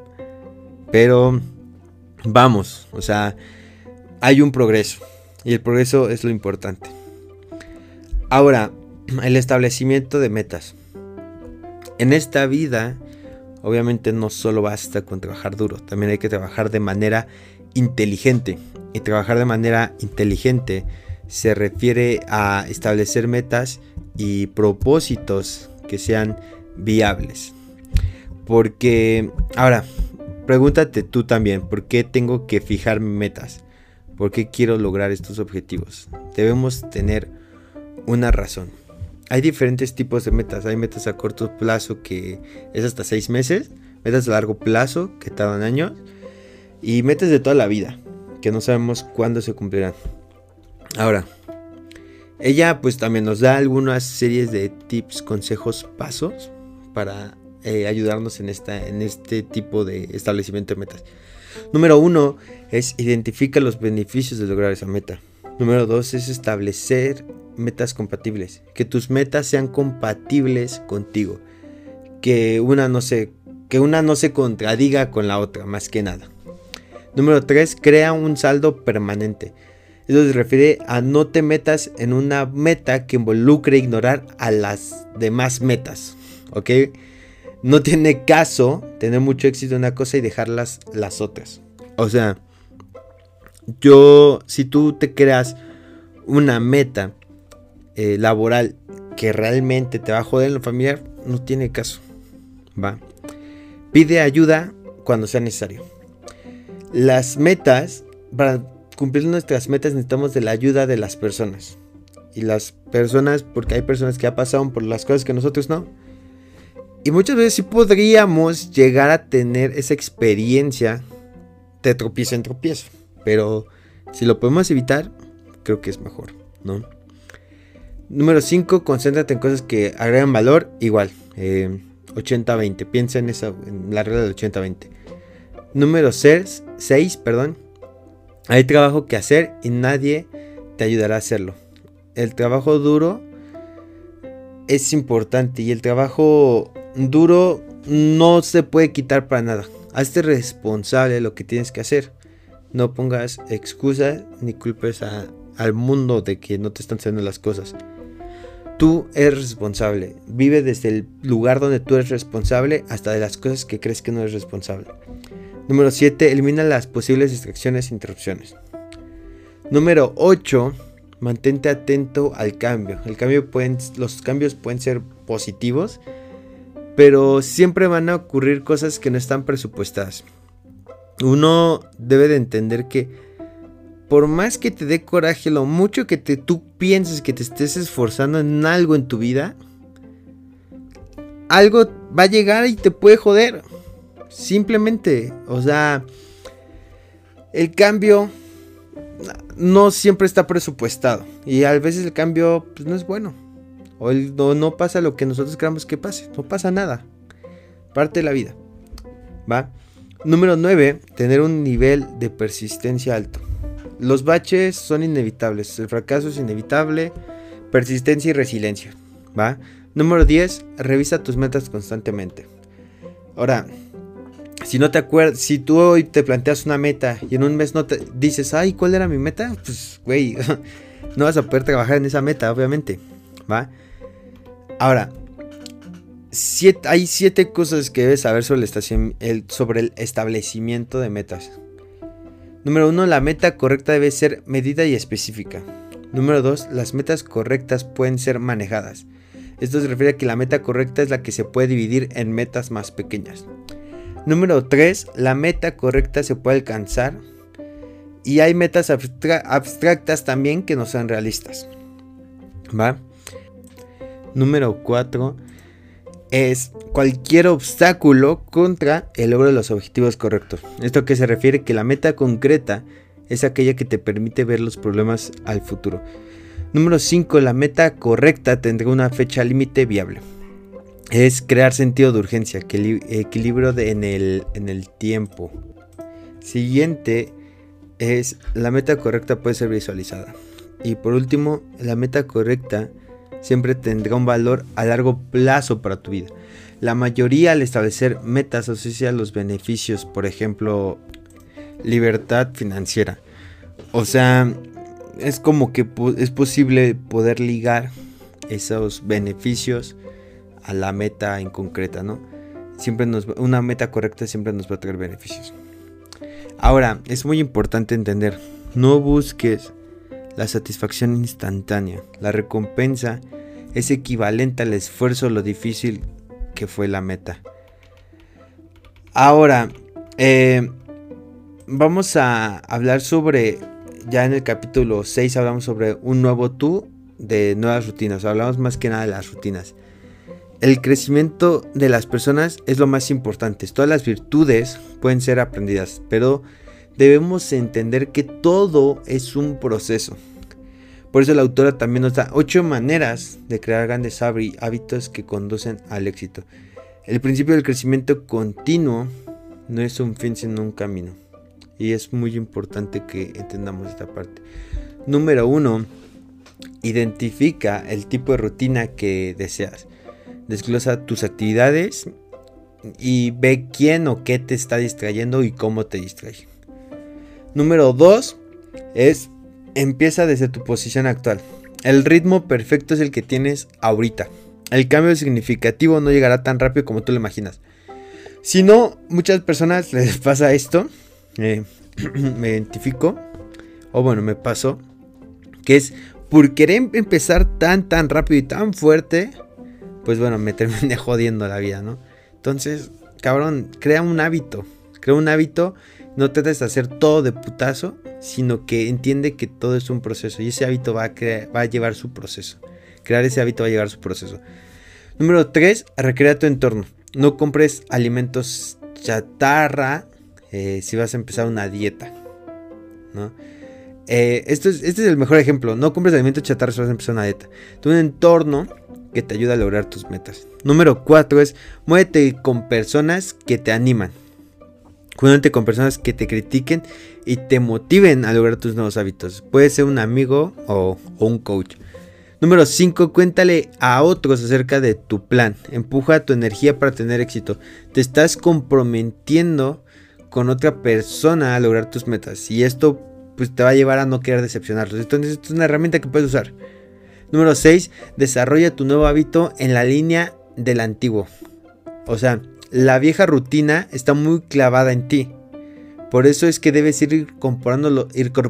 [SPEAKER 1] Pero vamos, o sea, hay un progreso. Y el progreso es lo importante. Ahora, el establecimiento de metas. En esta vida, obviamente no solo basta con trabajar duro, también hay que trabajar de manera inteligente. Y trabajar de manera inteligente se refiere a establecer metas y propósitos que sean viables. Porque, ahora, pregúntate tú también, ¿por qué tengo que fijar metas? ¿Por qué quiero lograr estos objetivos? Debemos tener una razón. Hay diferentes tipos de metas. Hay metas a corto plazo que es hasta seis meses, metas a largo plazo que tardan años y metas de toda la vida que no sabemos cuándo se cumplirán. Ahora, ella pues también nos da algunas series de tips, consejos, pasos para eh, ayudarnos en, esta, en este tipo de establecimiento de metas. Número uno es identifica los beneficios de lograr esa meta. Número dos es establecer metas compatibles. Que tus metas sean compatibles contigo. Que una no se, que una no se contradiga con la otra, más que nada. Número tres, crea un saldo permanente. Eso se refiere a no te metas en una meta que involucre ignorar a las demás metas. ¿Ok? No tiene caso tener mucho éxito en una cosa y dejar las, otras. O sea, yo, si tú te creas una meta eh, laboral que realmente te va a joder en lo familiar, no tiene caso. Va. Pide ayuda cuando sea necesario. Las metas, cumplir nuestras metas necesitamos de la ayuda de las personas. Y las personas, porque hay personas que ya pasaron por las cosas que nosotros no. Y muchas veces sí podríamos llegar a tener esa experiencia de tropiezo en tropiezo. Pero si lo podemos evitar, creo que es mejor, ¿no? Número 5, concéntrate en cosas que agregan valor. Igual, 80-20. Eh, Piensa en, esa, en la regla del 80-20. Número 6, perdón, hay trabajo que hacer y nadie te ayudará a hacerlo. El trabajo duro es importante y el trabajo duro no se puede quitar para nada. Hazte responsable de lo que tienes que hacer. No pongas excusas ni culpes al mundo de que no te están haciendo las cosas. Tú eres responsable. Vive desde el lugar donde tú eres responsable hasta de las cosas que crees que no eres responsable. Número 7. Elimina las posibles distracciones e interrupciones. Número 8. Mantente atento al cambio. El cambio los cambios pueden ser positivos, pero siempre van a ocurrir cosas que no están presupuestadas. Uno debe de entender que por más que te dé coraje, lo mucho que te, tú pienses que te estés esforzando en algo en tu vida, algo va a llegar y te puede joder. Simplemente, o sea, el cambio no siempre está presupuestado. Y a veces el cambio pues, no es bueno. O no, pasa lo que nosotros creamos que pase. No pasa nada. Parte de la vida. ¿Va? Número 9. Tener un nivel de persistencia alto. Los baches son inevitables. El fracaso es inevitable. Persistencia y resiliencia. ¿Va? Número 10. Revisa tus metas constantemente. Ahora, si no te acuerdas, si tú hoy te planteas una meta y en un mes no te dices, ay, ¿cuál era mi meta? Pues, güey, no vas a poder trabajar en esa meta, obviamente. ¿Va? Ahora, hay siete cosas que debes saber sobre el, sobre el establecimiento de metas. Número uno, la meta correcta debe ser medida y específica. Número dos, las metas correctas pueden ser manejadas. Esto se refiere a que la meta correcta es la que se puede dividir en metas más pequeñas. Número 3. La meta correcta se puede alcanzar. Y hay metas abstractas también que no sean realistas. ¿Va? Número 4. Es cualquier obstáculo contra el logro de los objetivos correctos. Esto que se refiere que la meta concreta es aquella que te permite ver los problemas al futuro. Número 5. La meta correcta tendrá una fecha límite viable es crear sentido de urgencia, equilibrio en, el, en el tiempo. Siguiente es la meta correcta puede ser visualizada. Y por último, la meta correcta siempre tendrá un valor a largo plazo para tu vida. La mayoría al establecer metas asocia los beneficios, por ejemplo, libertad financiera. O sea, es como que es posible poder ligar esos beneficios a la meta en concreta, ¿no? Siempre nos, una meta correcta siempre nos va a traer beneficios. Ahora, es muy importante entender, no busques la satisfacción instantánea. La recompensa es equivalente al esfuerzo, lo difícil que fue la meta. Ahora, eh, vamos a hablar sobre, ya en el capítulo 6 hablamos sobre un nuevo tú de nuevas rutinas. Hablamos más que nada de las rutinas. El crecimiento de las personas es lo más importante. Todas las virtudes pueden ser aprendidas, pero debemos entender que todo es un proceso. Por eso la autora también nos da ocho maneras de crear grandes hábitos que conducen al éxito. El principio del crecimiento continuo no es un fin sino un camino. Y es muy importante que entendamos esta parte. Número uno, identifica el tipo de rutina que deseas. Desglosa tus actividades y ve quién o qué te está distrayendo y cómo te distrae. Número 2 es empieza desde tu posición actual. El ritmo perfecto es el que tienes ahorita. El cambio significativo no llegará tan rápido como tú lo imaginas. Si no, muchas personas les pasa esto. Eh, me identifico. O bueno, me pasó. Que es por querer empezar tan, tan rápido y tan fuerte. Pues bueno, me terminé jodiendo la vida, ¿no? Entonces, cabrón, crea un hábito. Crea un hábito no trates de hacer todo de putazo, sino que entiende que todo es un proceso y ese hábito va a, va a llevar su proceso. Crear ese hábito va a llevar su proceso. Número 3, recrea tu entorno. No compres alimentos chatarra eh, si vas a empezar una dieta. Eh, esto es, este es el mejor ejemplo. No compres alimentos chatarra si vas a empezar una dieta. Tu entorno que te ayuda a lograr tus metas. Número 4 es muévete con personas que te animan. Cuídate con personas que te critiquen y te motiven a lograr tus nuevos hábitos. Puede ser un amigo o, un coach. Número 5. Cuéntale a otros acerca de tu plan. Empuja tu energía para tener éxito. Te estás comprometiendo con otra persona a lograr tus metas. Y esto pues, te va a llevar a no querer decepcionarlos. Entonces, esto es una herramienta que puedes usar. Número 6. Desarrolla tu nuevo hábito en la línea del antiguo. O sea, la vieja rutina está muy clavada en ti. Por eso es que debes ir incorporando,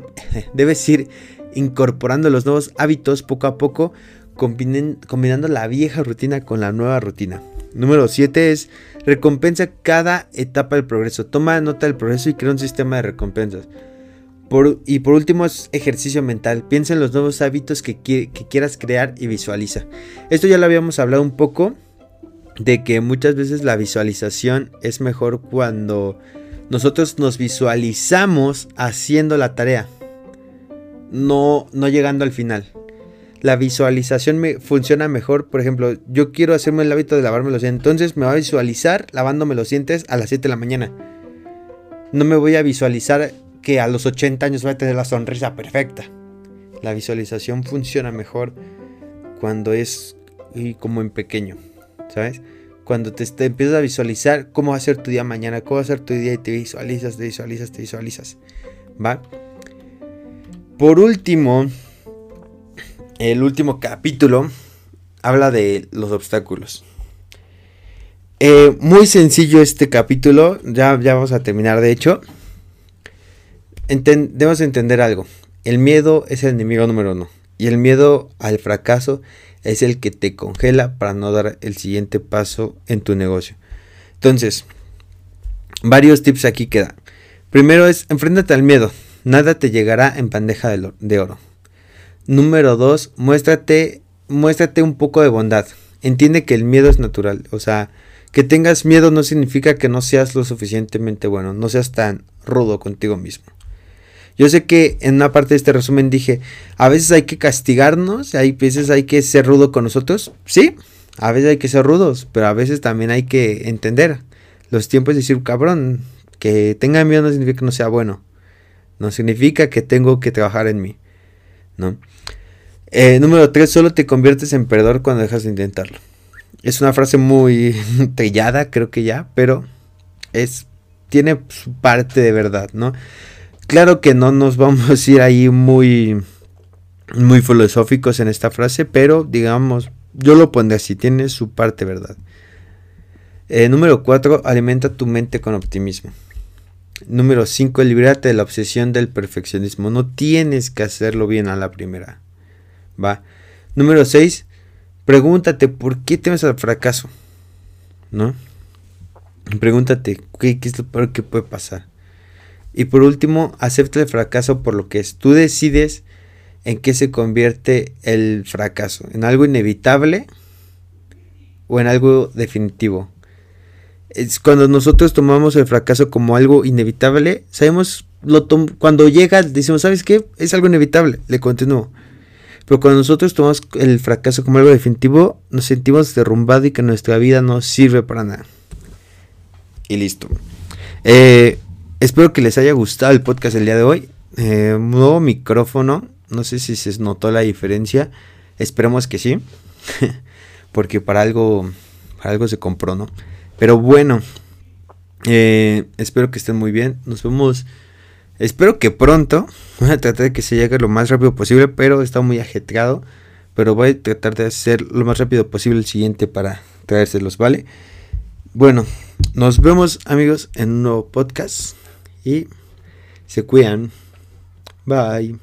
[SPEAKER 1] debes ir incorporando los nuevos hábitos poco a poco, combinando la vieja rutina con la nueva rutina. Número 7 es recompensa cada etapa del progreso. Toma nota del progreso y crea un sistema de recompensas. Y por último es ejercicio mental. Piensa en los nuevos hábitos que, que quieras crear y visualiza. Esto ya lo habíamos hablado un poco de que muchas veces la visualización es mejor cuando nosotros nos visualizamos haciendo la tarea, no, no llegando al final. La visualización me funciona mejor, por ejemplo, yo quiero hacerme el hábito de lavarme los dientes, entonces me voy a visualizar lavándome los dientes a las 7 de la mañana. No me voy a visualizar que a los 80 años voy a tener la sonrisa perfecta. La visualización funciona mejor cuando es como en pequeño. ¿sabes? Cuando te, empiezas a visualizar cómo va a ser tu día mañana, cómo va a ser tu día y te visualizas, te visualizas, te visualizas, ¿va? Por último, el último capítulo habla de los obstáculos. Eh, muy sencillo este capítulo, ya, ya vamos a terminar de hecho. Debemos entender algo. El miedo es el enemigo número uno. Y el miedo al fracaso es el que te congela para no dar el siguiente paso en tu negocio. Entonces, varios tips aquí quedan. Primero es, enfréntate al miedo. Nada te llegará en bandeja de oro. Número dos, muéstrate, muéstrate un poco de bondad. Entiende que el miedo es natural. O sea, que tengas miedo no significa que no seas lo suficientemente bueno. No seas tan rudo contigo mismo. Yo sé que en una parte de este resumen dije, a veces hay que castigarnos, hay veces hay que ser rudo con nosotros. Sí, a veces hay que ser rudos, pero a veces también hay que entender los tiempos de decir, cabrón, que tenga miedo no significa que no sea bueno. No significa que tengo que trabajar en mí. ¿no? Eh, número 3, solo te conviertes en perdedor cuando dejas de intentarlo. Es una frase muy trillada, creo que ya, pero es tiene su parte de verdad, ¿no? Claro que no nos vamos a ir ahí muy muy filosóficos en esta frase, pero digamos, yo lo pondré así, tiene su parte verdad. Eh, número 4, alimenta tu mente con optimismo. Número 5, libérate de la obsesión del perfeccionismo. No tienes que hacerlo bien a la primera. Va. Número 6, pregúntate por qué temes al fracaso. ¿No? Pregúntate qué, qué es lo peor que puede pasar. Y por último, acepta el fracaso por lo que es. Tú decides en qué se convierte el fracaso. ¿En algo inevitable o en algo definitivo? Es cuando nosotros tomamos el fracaso como algo inevitable, sabemos, lo cuando llega, decimos, ¿sabes qué? Es algo inevitable, le continúo. Pero cuando nosotros tomamos el fracaso como algo definitivo, nos sentimos derrumbados y que nuestra vida no sirve para nada. Y listo. Eh, espero que les haya gustado el podcast el día de hoy. Eh, nuevo micrófono. No sé si se notó la diferencia. Esperemos que sí. Porque para algo, para algo se compró, ¿no? Pero bueno. Eh, espero que estén muy bien. Nos vemos. Espero que pronto. Voy a tratar de que se llegue lo más rápido posible. Pero está muy ajetreado. Pero voy a tratar de hacer lo más rápido posible el siguiente para traérselos, ¿vale? Bueno, nos vemos amigos en un nuevo podcast. Y se cuidan. Bye.